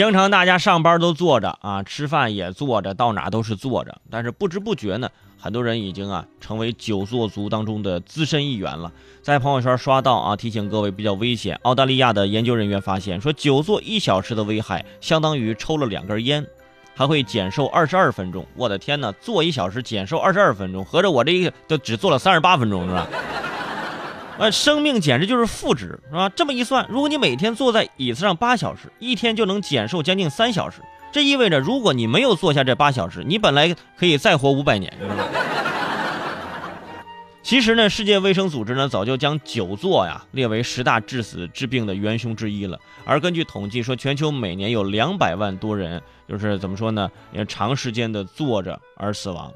平常大家上班都坐着啊，吃饭也坐着，到哪都是坐着。但是不知不觉呢，很多人已经啊成为久坐族当中的资深一员了。在朋友圈刷到啊，提醒各位比较危险。澳大利亚的研究人员发现说，久坐一小时的危害相当于抽了两根烟，还会减寿二十二分钟。我的天哪，坐一小时减寿二十二分钟，合着我这个都只坐了三十八分钟是吧？呃，生命简直就是负值，是吧？这么一算，如果你每天坐在椅子上八小时，一天就能减寿将近三小时。这意味着，如果你没有坐下这八小时，你本来可以再活五百年，是吧？其实呢，世界卫生组织呢早就将久坐呀列为十大致死致病的元凶之一了。而根据统计说，全球每年有两百万多人，就是怎么说呢？因为长时间的坐着而死亡。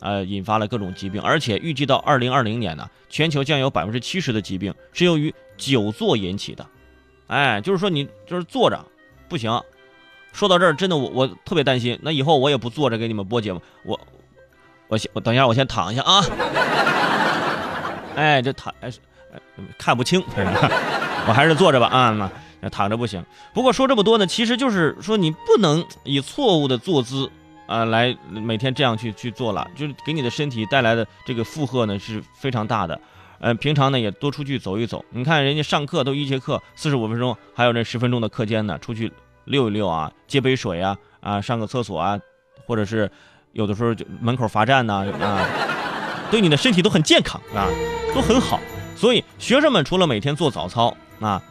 呃，引发了各种疾病，而且预计到二零二零年呢，全球将有百分之七十的疾病是由于久坐引起的。哎，就是说你就是坐着不行。说到这儿，真的我我特别担心，那以后我也不坐着给你们播节目，我我先我等一下，我先躺一下啊。哎，这躺哎看不清，我还是坐着吧啊，那躺着不行。不过说这么多呢，其实就是说你不能以错误的坐姿。啊，来每天这样去去做了，就是给你的身体带来的这个负荷呢是非常大的。呃，平常呢也多出去走一走。你看人家上课都一节课四十五分钟，还有那十分钟的课间呢，出去溜一溜啊，接杯水啊，啊，上个厕所啊，或者是有的时候就门口罚站呢啊，对你的身体都很健康啊，都很好。所以学生们除了每天做早操啊，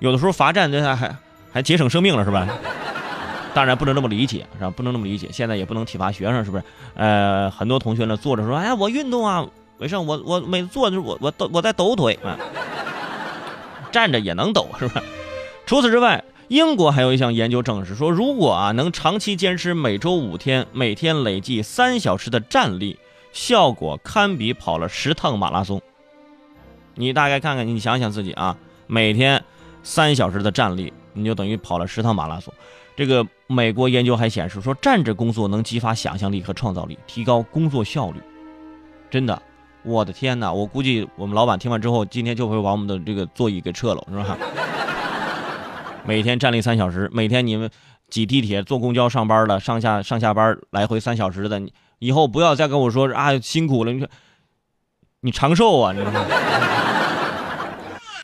有的时候罚站这还还节省生命了是吧？当然不能这么理解，是吧？不能这么理解。现在也不能体罚学生，是不是？呃，很多同学呢坐着说：“哎，我运动啊，为什我我每次坐着我我抖我在抖腿啊，站着也能抖，是吧？”除此之外，英国还有一项研究证实说，如果啊能长期坚持每周五天，每天累计三小时的站立，效果堪比跑了十趟马拉松。你大概看看，你想想自己啊，每天三小时的站立，你就等于跑了十趟马拉松。这个美国研究还显示说，站着工作能激发想象力和创造力，提高工作效率。真的，我的天哪！我估计我们老板听完之后，今天就会把我们的这个座椅给撤了，是吧？每天站立三小时，每天你们挤地铁、坐公交上班的，上下上下班来回三小时的，以后不要再跟我说啊辛苦了，你说你长寿啊，你说。